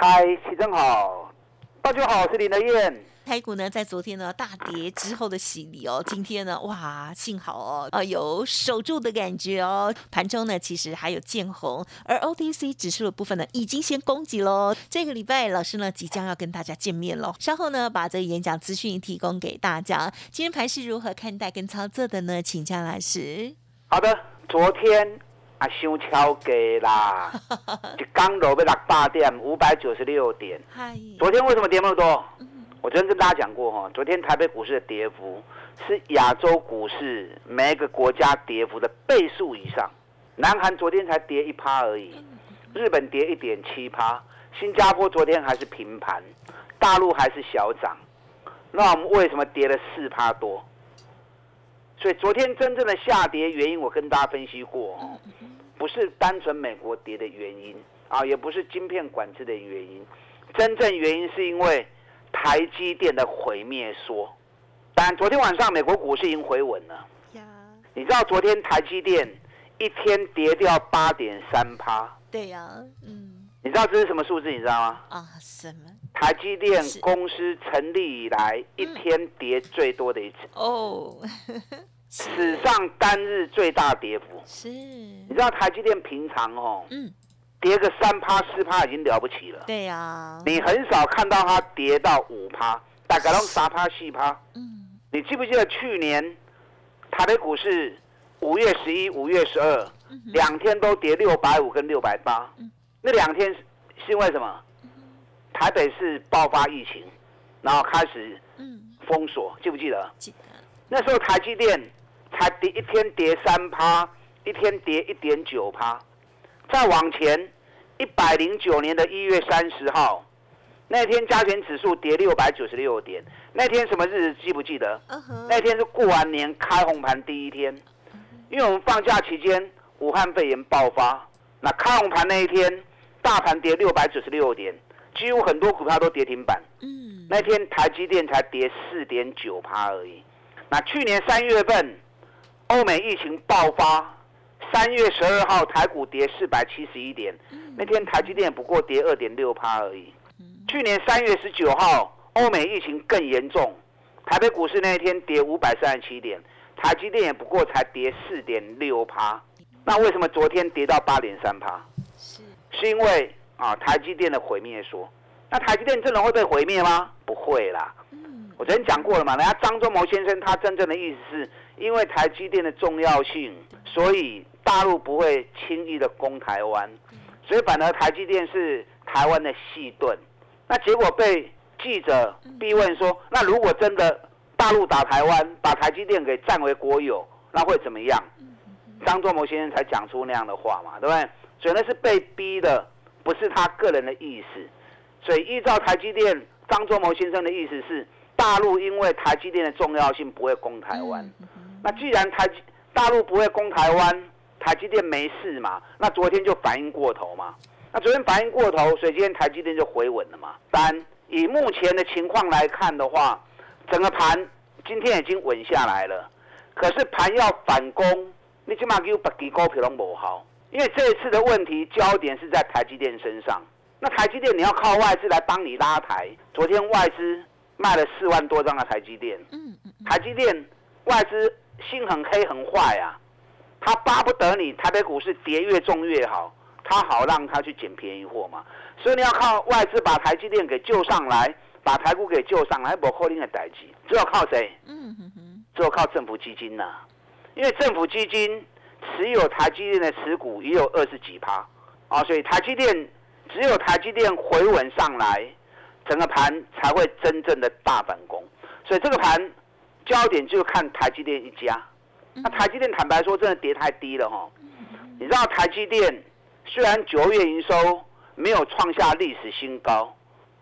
嗨，齐正好，大家好，我是林德燕。台股呢，在昨天呢大跌之后的洗礼哦，今天呢，哇，幸好哦，呃，有守住的感觉哦。盘中呢，其实还有见红，而 OTC 指数的部分呢，已经先攻击喽。这个礼拜老师呢，即将要跟大家见面喽。稍后呢，把这个演讲资讯提供给大家。今天盘是如何看待跟操作的呢？请教老师。好的，昨天。啊，伤超价啦！一刚落要六八点，五百九十六点。昨天为什么跌那么多？我昨天跟大家讲过哈，昨天台北股市的跌幅是亚洲股市每一个国家跌幅的倍数以上。南韩昨天才跌一趴而已，日本跌一点七趴，新加坡昨天还是平盘，大陆还是小涨。那我们为什么跌了四趴多？所以昨天真正的下跌原因，我跟大家分析过，不是单纯美国跌的原因啊，也不是晶片管制的原因，真正原因是因为台积电的毁灭说。但昨天晚上美国股市已经回稳了。你知道昨天台积电一天跌掉八点三趴？对呀，嗯。你知道这是什么数字？你知道吗？啊，什么？台积电公司成立以来一天跌最多的一次哦，史上单日最大跌幅是。你知道台积电平常哦，嗯，跌个三趴四趴已经了不起了。对呀，你很少看到它跌到五趴，大概拢三趴四趴。嗯，你记不记得去年台北股市五月十一、五月十二两天都跌六百五跟六百八？那两天是是因为什么？台北市爆发疫情，然后开始封锁，记不记得？记得。那时候台积电才跌一天跌三趴，一天跌一点九趴。再往前，一百零九年的一月三十号，那天加权指数跌六百九十六点。那天什么日子记不记得？那天是过完年开红盘第一天，因为我们放假期间武汉肺炎爆发，那开红盘那一天。大盘跌六百九十六点，几乎很多股票都跌停板。嗯，那天台积电才跌四点九趴而已。那去年三月份，欧美疫情爆发，三月十二号台股跌四百七十一点，那天台积电不过跌二点六趴而已。去年三月十九号，欧美疫情更严重，台北股市那一天跌五百三十七点，台积电也不过才跌四点六趴。那为什么昨天跌到八点三趴？是因为啊，台积电的毁灭说，那台积电真的会被毁灭吗？不会啦。我昨天讲过了嘛，人家张忠谋先生他真正的意思是，因为台积电的重要性，所以大陆不会轻易的攻台湾，所以反而台积电是台湾的细盾。那结果被记者逼问说，那如果真的大陆打台湾，把台积电给占为国有，那会怎么样？张忠谋先生才讲出那样的话嘛，对不对？所以那是被逼的，不是他个人的意思。所以依照台积电张忠谋先生的意思是，大陆因为台积电的重要性不会攻台湾。那既然台积大陆不会攻台湾，台积电没事嘛？那昨天就反应过头嘛？那昨天反应过头，所以今天台积电就回稳了嘛？但以目前的情况来看的话，整个盘今天已经稳下来了。可是盘要反攻，你起码给我把几股票拢无好。因为这一次的问题焦点是在台积电身上，那台积电你要靠外资来帮你拉抬。昨天外资卖了四万多张的台积电，嗯嗯，台积电外资心很黑很坏啊，他巴不得你台北股市跌越重越好，他好让他去捡便宜货嘛。所以你要靠外资把台积电给救上来，把台股给救上来，不可能的代机，只有靠谁？嗯哼哼，只有靠政府基金呐，因为政府基金。持有台积电的持股也有二十几趴，啊，所以台积电只有台积电回稳上来，整个盘才会真正的大反攻。所以这个盘焦点就看台积电一家。那台积电坦白说，真的跌太低了哈。你知道台积电虽然九月营收没有创下历史新高，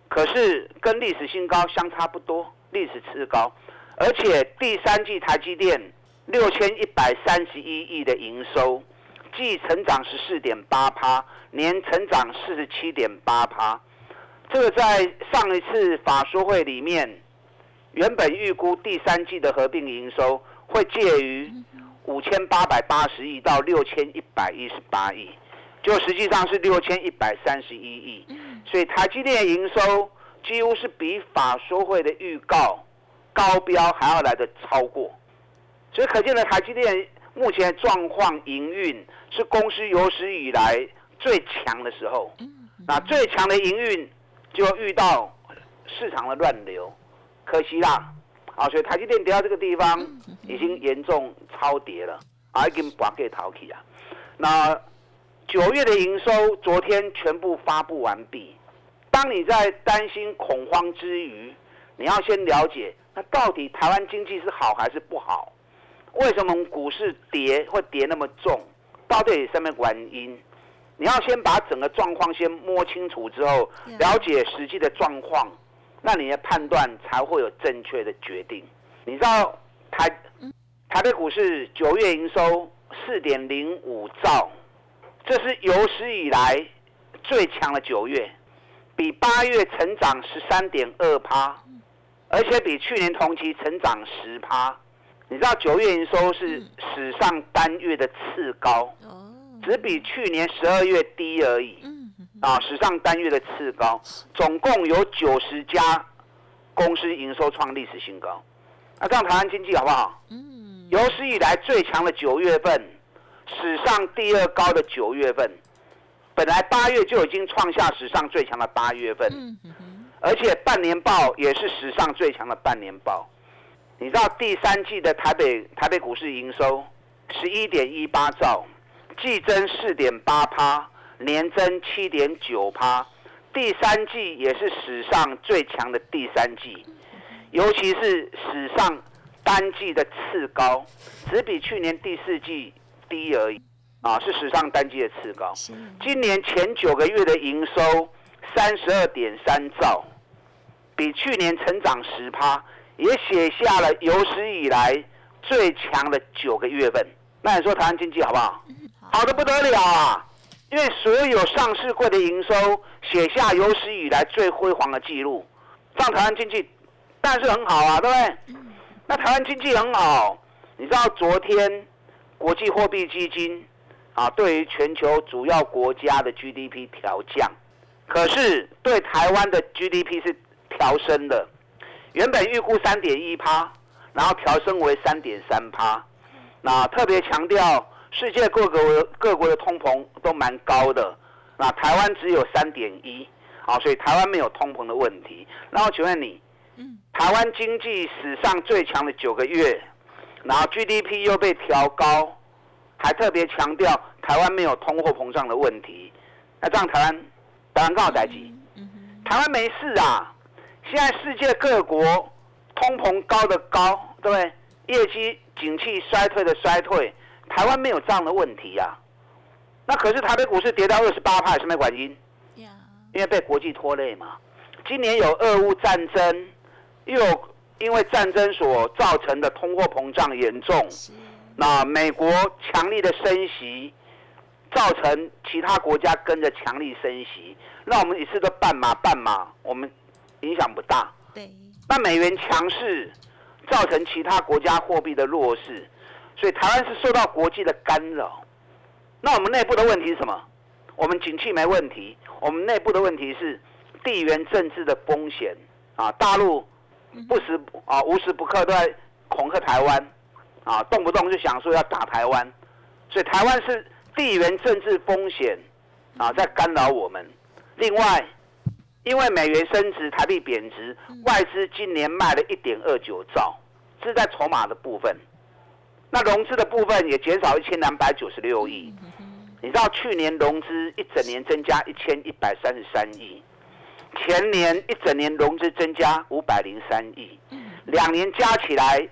可是跟历史新高相差不多，历史次高，而且第三季台积电六千一百三十一亿的营收，季成长十四点八趴，年成长四十七点八趴，这个在上一次法说会里面，原本预估第三季的合并营收会介于五千八百八十亿到六千一百一十八亿。就实际上是六千一百三十一亿，所以台积电的营收几乎是比法说会的预告高标还要来的超过，所以可见的台积电目前状况营运是公司有史以来最强的时候。那最强的营运就遇到市场的乱流，可惜啦，啊，所以台积电跌到这个地方已经严重超跌了，啊，已经把给逃起啊，那。九月的营收昨天全部发布完毕。当你在担心恐慌之余，你要先了解，那到底台湾经济是好还是不好？为什么股市跌会跌那么重？到底什么原因？你要先把整个状况先摸清楚之后，了解实际的状况，那你的判断才会有正确的决定。你知道台台北股市九月营收四点零五兆。这是有史以来最强的九月，比八月成长十三点二趴，而且比去年同期成长十趴。你知道九月营收是史上单月的次高，只比去年十二月低而已。啊，史上单月的次高，总共有九十家公司营收创历史新高。那这样台湾经济好不好？有史以来最强的九月份。史上第二高的九月份，本来八月就已经创下史上最强的八月份，而且半年报也是史上最强的半年报。你知道第三季的台北台北股市营收十一点一八兆，季增四点八趴，年增七点九趴，第三季也是史上最强的第三季，尤其是史上单季的次高，只比去年第四季。低而已，啊，是史上单季的次高。今年前九个月的营收三十二点三兆，比去年成长十趴，也写下了有史以来最强的九个月份。那你说台湾经济好不好？好的不得了啊！因为所有上市柜的营收写下有史以来最辉煌的记录，让台湾经济但是很好啊，对不对？那台湾经济很好，你知道昨天？国际货币基金啊，对于全球主要国家的 GDP 调降，可是对台湾的 GDP 是调升的。原本预估三点一趴，然后调升为三点三趴。那特别强调，世界各国各国的通膨都蛮高的，那台湾只有三点一，啊，所以台湾没有通膨的问题。然后请问你，台湾经济史上最强的九个月？然后 GDP 又被调高，还特别强调台湾没有通货膨胀的问题。那这样台湾当然刚好在即，台湾没事啊。现在世界各国通膨高的高，对不对？业绩景气衰退的衰退，台湾没有这样的问题呀。那可是台北股市跌到二十八派，什么原因？因为被国际拖累嘛。今年有俄乌战争，又。因为战争所造成的通货膨胀严重，那美国强力的升息，造成其他国家跟着强力升息，那我们一次都半马半马，我们影响不大。对。那美元强势，造成其他国家货币的弱势，所以台湾是受到国际的干扰。那我们内部的问题是什么？我们景气没问题，我们内部的问题是地缘政治的风险啊，大陆。不时啊，无时不刻都在恐吓台湾，啊，动不动就想说要打台湾，所以台湾是地缘政治风险啊，在干扰我们。另外，因为美元升值，台币贬值，外资今年卖了一点二九兆，是在筹码的部分。那融资的部分也减少一千两百九十六亿。你知道去年融资一整年增加一千一百三十三亿。前年一整年融资增加五百零三亿，两年加起来，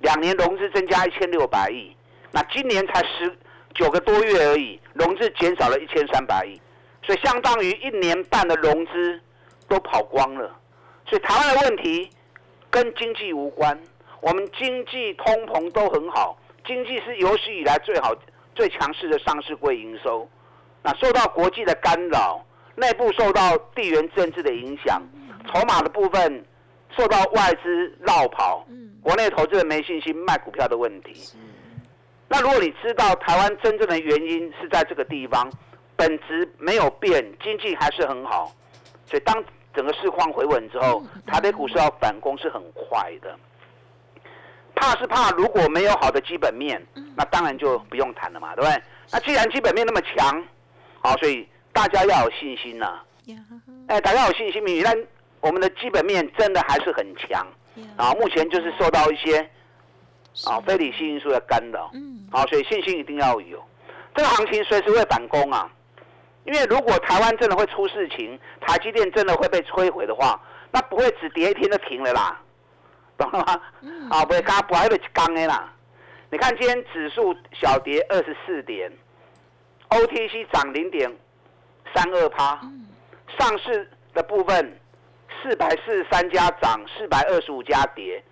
两年融资增加一千六百亿，那今年才十九个多月而已，融资减少了一千三百亿，所以相当于一年半的融资都跑光了。所以台湾的问题跟经济无关，我们经济通膨都很好，经济是有史以来最好、最强势的上市柜营收。那受到国际的干扰，内部受到地缘政治的影响，筹码的部分受到外资绕跑，国内投资人没信心卖股票的问题。那如果你知道台湾真正的原因是在这个地方，本质没有变，经济还是很好，所以当整个市况回稳之后，台北股市要反攻是很快的。怕是怕如果没有好的基本面，那当然就不用谈了嘛，对不对？那既然基本面那么强，好，所以大家要有信心呐。哎，大家有信心，米但我们的基本面真的还是很强。啊，目前就是受到一些啊非理性因素的干扰。嗯。好，所以信心一定要有。这个行情随时会反攻啊，因为如果台湾真的会出事情，台积电真的会被摧毁的话，那不会只跌一天就停了啦，懂了吗？啊，不会刚不会被刚的啦。你看今天指数小跌二十四点，OTC 涨零点三二趴，上市的部分四百四十三家涨，四百二十五家跌，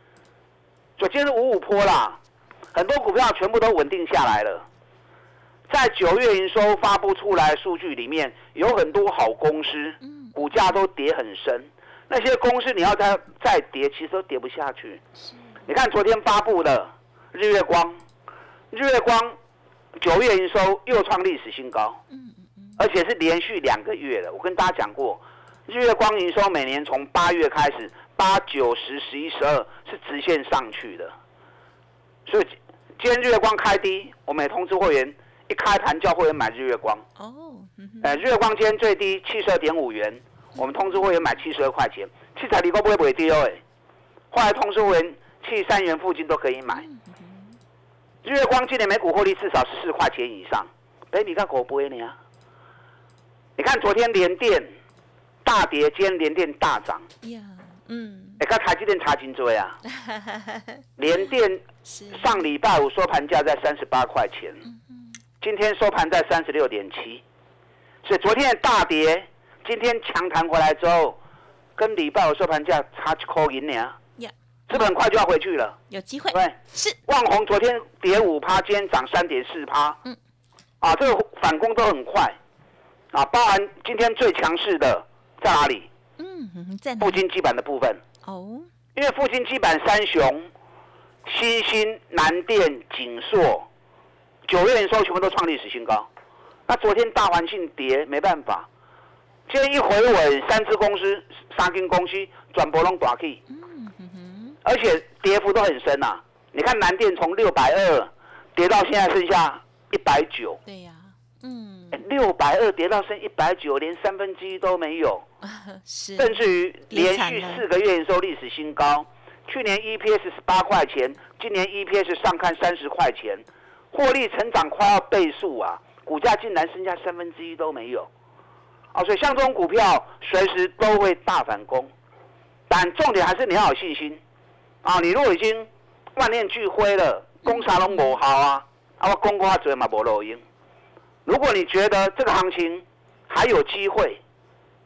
就今天是五五坡啦，很多股票全部都稳定下来了。在九月营收发布出来数据里面，有很多好公司，股价都跌很深。那些公司你要再再跌，其实都跌不下去。你看昨天发布的。日月光，日月光九月营收又创历史新高，而且是连续两个月了。我跟大家讲过，日月光营收每年从八月开始，八九十十一十二是直线上去的。所以今天日月光开低，我们也通知会员，一开盘叫会员买日月光。哦，呃，日月光今天最低七十二点五元，我们通知会员买七十二块钱，七彩离高不会不会跌哦。哎，后来通知会员去三元附近都可以买。日月光今年每股获利至少是四块钱以上，baby 看可不会呢？你看昨天连电大跌，今天连电大涨。呀，嗯。哎看台积电查金追啊，连电上礼拜五收盘价在三十八块钱，今天收盘在三十六点七，所以昨天的大跌，今天强弹回来之后，跟礼拜五收盘价差一块银呢。是不是很快就要回去了？有机会。对，是。万红昨天跌五趴，今天涨三点四趴。嗯。啊，这个反攻都很快。啊，包含今天最强势的在哪里？嗯，在附近基板的部分。哦。因为附近基板三雄，新兴、南电、景硕，九月营收全部都创历史新高。那昨天大环境跌，没办法。今天一回稳，三只公司、三间公司转波拢大起。而且跌幅都很深呐，你看南电从六百二跌到现在剩下一百九，对呀，嗯，六百二跌到剩一百九，连三分之一都没有，是，甚至于连续四个月营收历史新高，去年 EPS 十八块钱，今年 EPS 上看三十块钱，获利成长快要倍数啊，股价竟然剩下三分之一都没有，啊，所以像这种股票随时都会大反攻，但重点还是你要有信心。啊，你如果已经万念俱灰了，攻啥拢无效啊！啊，我攻过嘴嘛无录音。如果你觉得这个行情还有机会，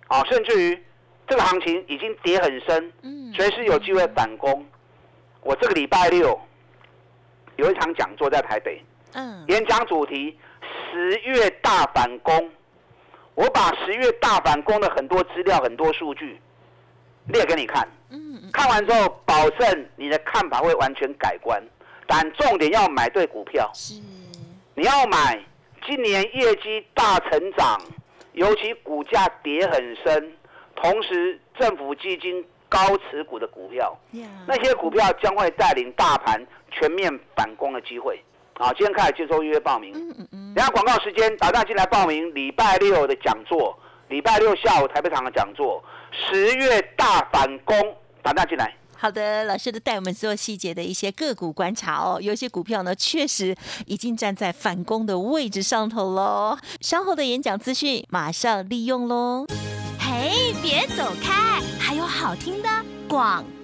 啊，甚至于这个行情已经跌很深，嗯，随时有机会反攻。我这个礼拜六有一场讲座在台北，嗯，演讲主题十月大反攻。我把十月大反攻的很多资料、很多数据列给你看。看完之后，保证你的看法会完全改观，但重点要买对股票。是，你要买今年业绩大成长，尤其股价跌很深，同时政府基金高持股的股票。那些股票将会带领大盘全面反攻的机会。好，今天开始接受预约报名。嗯嗯嗯。等下广告时间，打电进来报名礼拜六的讲座，礼拜六下午台北场的讲座，十月大反攻。打大进来。好的，老师都带我们做细节的一些个股观察哦。有些股票呢，确实已经站在反攻的位置上头喽。稍后的演讲资讯马上利用喽。嘿，别走开，还有好听的广告。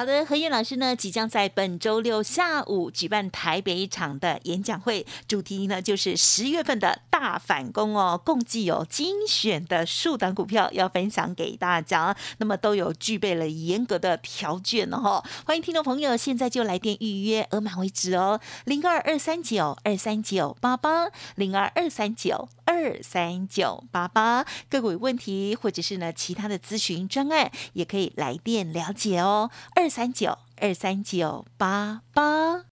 好的，何燕老师呢，即将在本周六下午举办台北一场的演讲会，主题呢就是十月份的大反攻哦，共计有精选的数档股票要分享给大家，那么都有具备了严格的条件哦，欢迎听众朋友现在就来电预约，额满为止哦，零二二三九二三九八八零二二三九二三九八八，个股有问题或者是呢其他的咨询专案，也可以来电了解哦，二。三九二三九八八，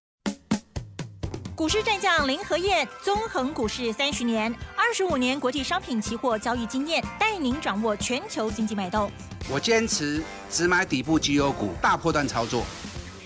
股市战将林和燕，纵横股市三十年，二十五年国际商品期货交易经验，带您掌握全球经济脉动。我坚持只买底部绩优股，大波段操作。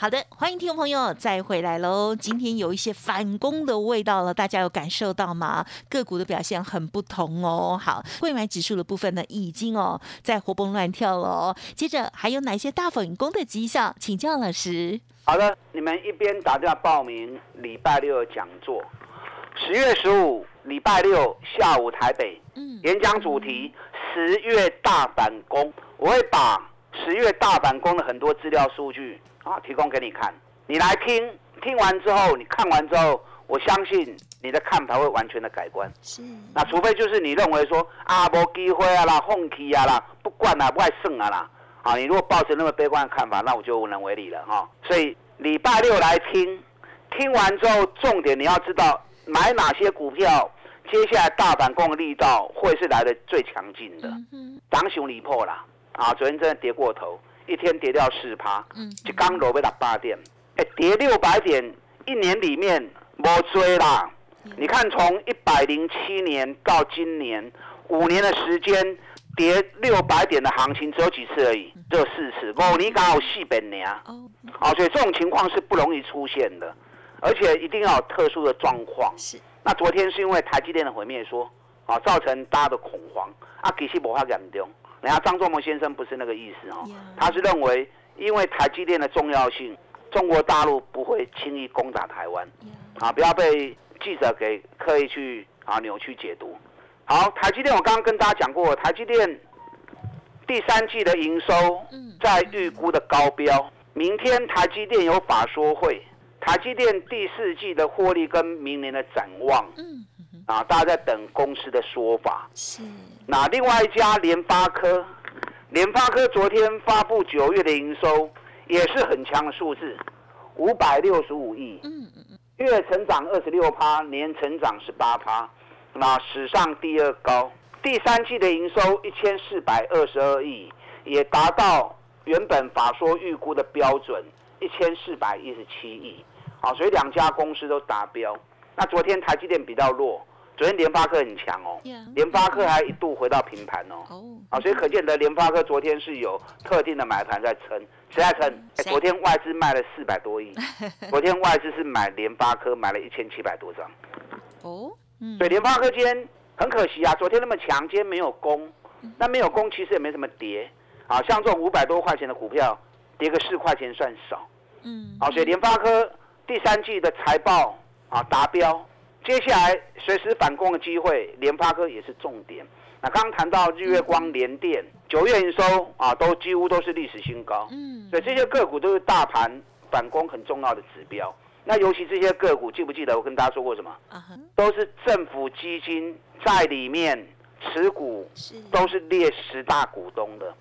好的，欢迎听众朋友再回来喽。今天有一些反攻的味道了，大家有感受到吗？个股的表现很不同哦。好，贵买指数的部分呢，已经哦在活蹦乱跳了。接着还有哪些大反攻的迹象？请教老师。好的，你们一边打电话报名礼拜六的讲座，十月十五礼拜六下午台北，嗯，演讲主题十月大反攻，我会把十月大反攻的很多资料数据。啊，提供给你看，你来听，听完之后，你看完之后，我相信你的看法会完全的改观。是，那除非就是你认为说啊，无机会啊啦，放弃啊啦，不管啊，不爱胜啊啦，啊，你如果抱着那么悲观的看法，那我就无能为力了哈。所以礼拜六来听，听完之后，重点你要知道买哪些股票，接下来大反攻的力道会是来的最强劲的。嗯涨熊离破啦啊，昨天真的跌过头。一天跌掉四趴，一刚落尾六八点，哎，跌六百点，一年里面没追啦。你看，从一百零七年到今年五年的时间，跌六百点的行情只有几次而已，只有四次。五年刚好四百年啊，好，所以这种情况是不容易出现的，而且一定要有特殊的状况。是，那昨天是因为台积电的毁灭，说啊，造成大家的恐慌。啊，其实无法严重。人家张作谋先生不是那个意思哦，他是认为因为台积电的重要性，中国大陆不会轻易攻打台湾，啊，不要被记者给刻意去啊扭曲解读。好，台积电我刚刚跟大家讲过，台积电第三季的营收在预估的高标，明天台积电有法说会，台积电第四季的获利跟明年的展望。啊，大家在等公司的说法。是。那另外一家联发科，联发科昨天发布九月的营收，也是很强的数字，五百六十五亿。嗯嗯嗯。月成长二十六趴，年成长十八趴，那史上第二高。第三季的营收一千四百二十二亿，也达到原本法说预估的标准一千四百一十七亿。好，所以两家公司都达标。那昨天台积电比较弱。昨天联发科很强哦，联发科还一度回到平盘哦，啊，所以可见得联发科昨天是有特定的买盘在撑，谁在撑？昨天外资卖了四百多亿，昨天外资是买联发科买了一千七百多张，哦，所以联发科今天很可惜啊，昨天那么强，今天没有攻，那没有攻其实也没什么跌，啊，像这种五百多块钱的股票，跌个四块钱算少，嗯，啊，所以联发科第三季的财报啊达标。接下来随时反攻的机会，联发科也是重点。那刚刚谈到日月光、联电，九月营收啊，都几乎都是历史新高。嗯，所以这些个股都是大盘反攻很重要的指标。那尤其这些个股，记不记得我跟大家说过什么？都是政府基金在里面持股，都是列十大股东的。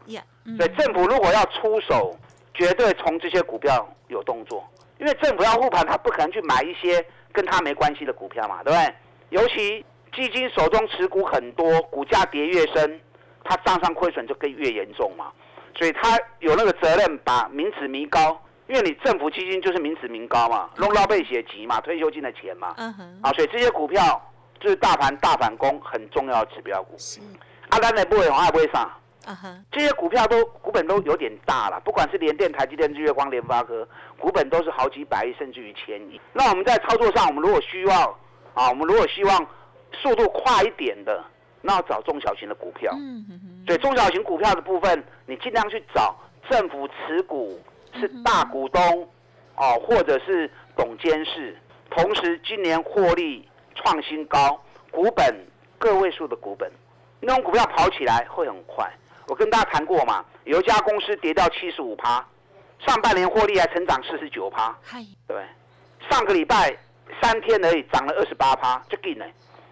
所以政府如果要出手，绝对从这些股票有动作，因为政府要护盘，他不可能去买一些。跟他没关系的股票嘛，对不对？尤其基金手中持股很多，股价跌越深，它账上亏损就更越严重嘛。所以他有那个责任把名指民高，因为你政府基金就是名指民高嘛，弄到被血急嘛，退休金的钱嘛。嗯哼。啊，所以这些股票就是大盘大反攻很重要的指标股。是。阿丹的不会红，也不会上。这些股票都股本都有点大了，不管是联电、台积电、日月光、联发科，股本都是好几百亿甚至于千亿。那我们在操作上，我们如果需要啊，我们如果希望速度快一点的，那要找中小型的股票。嗯所以中小型股票的部分，你尽量去找政府持股是大股东哦，或者是董监事，同时今年获利创新高，股本个位数的股本，那种股票跑起来会很快。我跟大家谈过嘛，有一家公司跌到七十五趴，上半年获利还成长四十九趴，对，上个礼拜三天而已涨了二十八趴，就紧呢。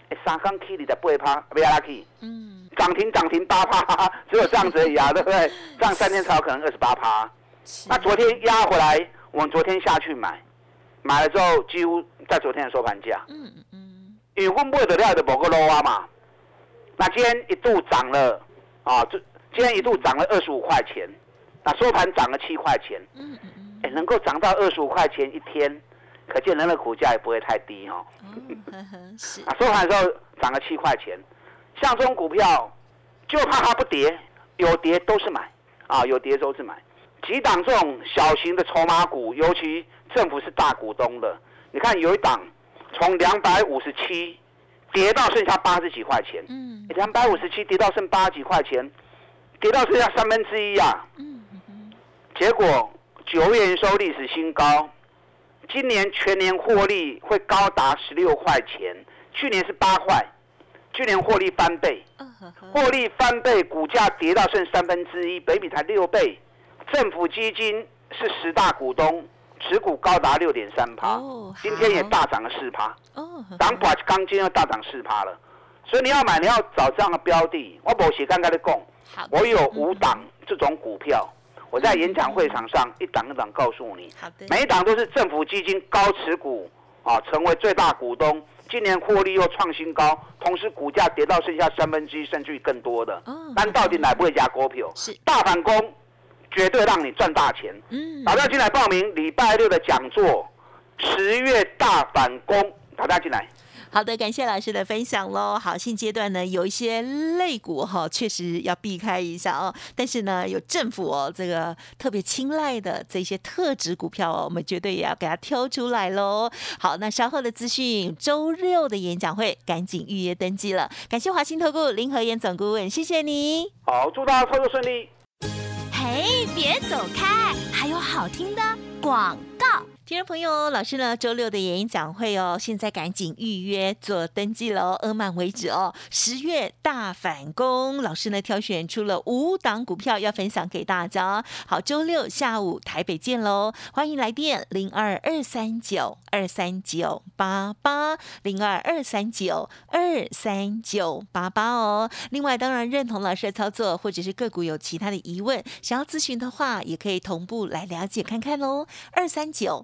哎，三刚 K 你的八趴，不要拉 K，嗯，涨停涨停八趴，只有这样子而已啊，对不对？这样三天才有可能二十八趴。那昨天压回来，我们昨天下去买，买了之后几乎在昨天的收盘价，嗯嗯嗯，因为我买的料的某个 low 啊嘛，那今天一度涨了啊，这今天一度涨了二十五块钱，那收盘涨了七块钱，嗯嗯嗯，哎，能够涨到二十五块钱一天。可见人的股价也不会太低哦。是啊，收盘的时候涨了七块钱，像这种股票就怕它不跌，有跌都是买啊，有跌都是买。几档这种小型的筹码股，尤其政府是大股东的，你看有一档从两百五十七跌到剩下八十几块钱，嗯，两百五十七跌到剩八十几块钱，跌到剩下三分之一啊，嗯嗯，结果九月营收历史新高。今年全年获利会高达十六块钱，去年是八块，去年获利翻倍，获利翻倍，股价跌到剩三分之一，北比才六倍，政府基金是十大股东，持股高达六点三趴，今天也大涨了四趴，港股钢筋又大涨四趴了，所以你要买，你要找这样的标的，我某写刚刚的供，我有五档这种股票。我在演讲会场上一档一档告诉你，每一档都是政府基金高持股啊，成为最大股东，今年获利又创新高，同时股价跌到剩下三分之一甚至于更多的，但到底哪不会加股票？是大反攻，绝对让你赚大钱。嗯，打电话进来报名礼拜六的讲座，十月大反攻，打电话进来。好的，感谢老师的分享喽。好，现阶段呢，有一些类股哈，确实要避开一下哦。但是呢，有政府哦这个特别青睐的这些特质股票哦，我们绝对也要给它挑出来喽。好，那稍后的资讯，周六的演讲会赶紧预约登记了。感谢华兴投顾林和燕总顾问，谢谢你。好，祝大家操作顺利。嘿，别走开，还有好听的广告。听众朋友，老师呢？周六的演讲会哦，现在赶紧预约做登记喽，额满为止哦。十月大反攻，老师呢挑选出了五档股票要分享给大家。好，周六下午台北见喽，欢迎来电零二二三九二三九八八零二二三九二三九八八哦。另外，当然认同老师的操作，或者是个股有其他的疑问，想要咨询的话，也可以同步来了解看看喽。二三九。